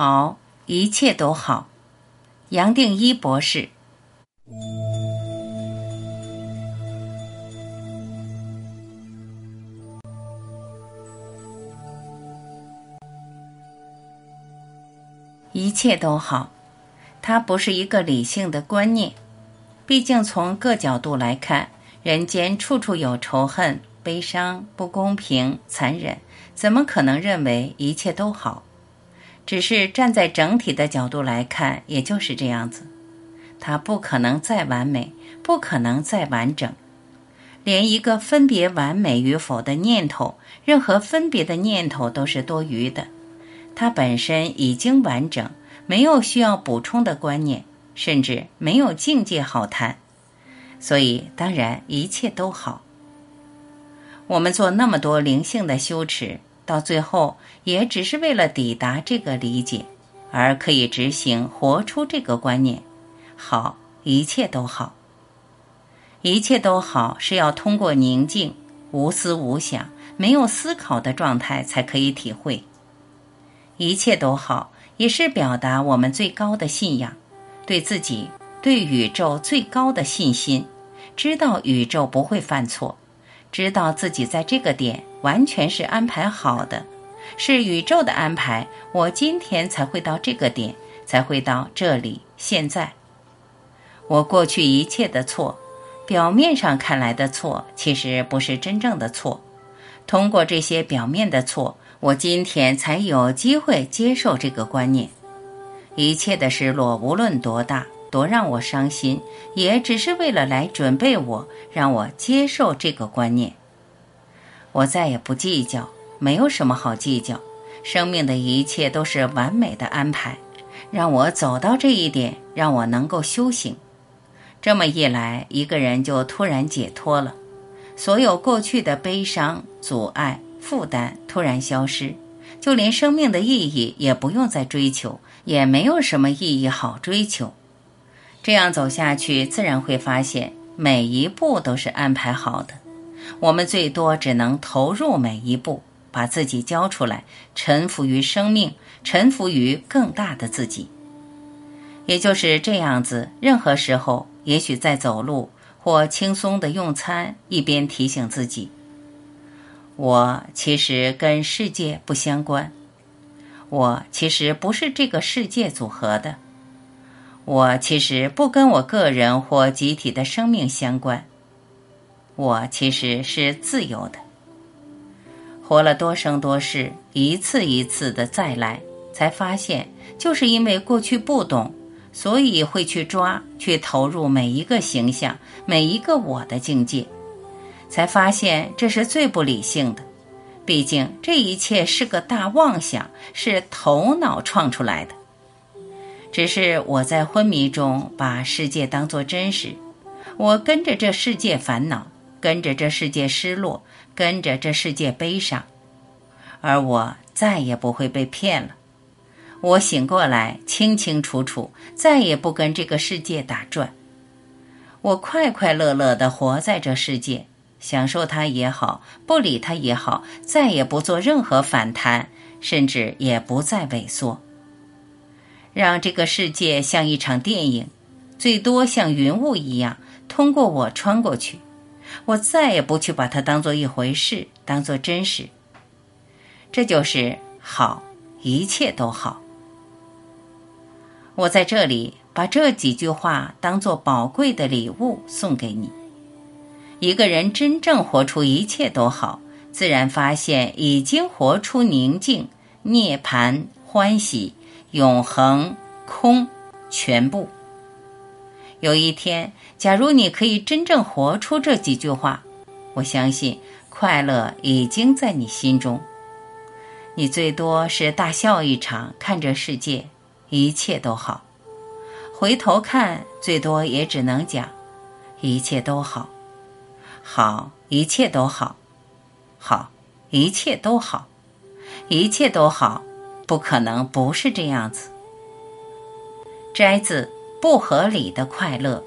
好，一切都好。杨定一博士。一切都好，它不是一个理性的观念。毕竟从各角度来看，人间处处有仇恨、悲伤、不公平、残忍，怎么可能认为一切都好？只是站在整体的角度来看，也就是这样子。它不可能再完美，不可能再完整，连一个分别完美与否的念头，任何分别的念头都是多余的。它本身已经完整，没有需要补充的观念，甚至没有境界好谈，所以当然一切都好。我们做那么多灵性的修持，到最后也只是为了抵达这个理解，而可以执行活出这个观念。好，一切都好。一切都好是要通过宁静、无思无想、没有思考的状态才可以体会。一切都好，也是表达我们最高的信仰，对自己、对宇宙最高的信心。知道宇宙不会犯错，知道自己在这个点完全是安排好的，是宇宙的安排。我今天才会到这个点，才会到这里。现在，我过去一切的错，表面上看来的错，其实不是真正的错。通过这些表面的错。我今天才有机会接受这个观念，一切的失落，无论多大，多让我伤心，也只是为了来准备我，让我接受这个观念。我再也不计较，没有什么好计较。生命的一切都是完美的安排，让我走到这一点，让我能够修行。这么一来，一个人就突然解脱了，所有过去的悲伤、阻碍。负担突然消失，就连生命的意义也不用再追求，也没有什么意义好追求。这样走下去，自然会发现每一步都是安排好的。我们最多只能投入每一步，把自己交出来，臣服于生命，臣服于更大的自己。也就是这样子，任何时候，也许在走路或轻松的用餐，一边提醒自己。我其实跟世界不相关，我其实不是这个世界组合的，我其实不跟我个人或集体的生命相关，我其实是自由的。活了多生多世，一次一次的再来，才发现，就是因为过去不懂，所以会去抓，去投入每一个形象，每一个我的境界。才发现这是最不理性的，毕竟这一切是个大妄想，是头脑创出来的。只是我在昏迷中把世界当作真实，我跟着这世界烦恼，跟着这世界失落，跟着这世界悲伤，而我再也不会被骗了。我醒过来，清清楚楚，再也不跟这个世界打转，我快快乐乐地活在这世界。享受它也好，不理它也好，再也不做任何反弹，甚至也不再萎缩。让这个世界像一场电影，最多像云雾一样通过我穿过去。我再也不去把它当做一回事，当做真实。这就是好，一切都好。我在这里把这几句话当做宝贵的礼物送给你。一个人真正活出一切都好，自然发现已经活出宁静、涅槃、欢喜、永恒、空，全部。有一天，假如你可以真正活出这几句话，我相信快乐已经在你心中。你最多是大笑一场，看着世界，一切都好。回头看，最多也只能讲，一切都好。好，一切都好，好，一切都好，一切都好，不可能不是这样子。摘自《不合理的快乐》。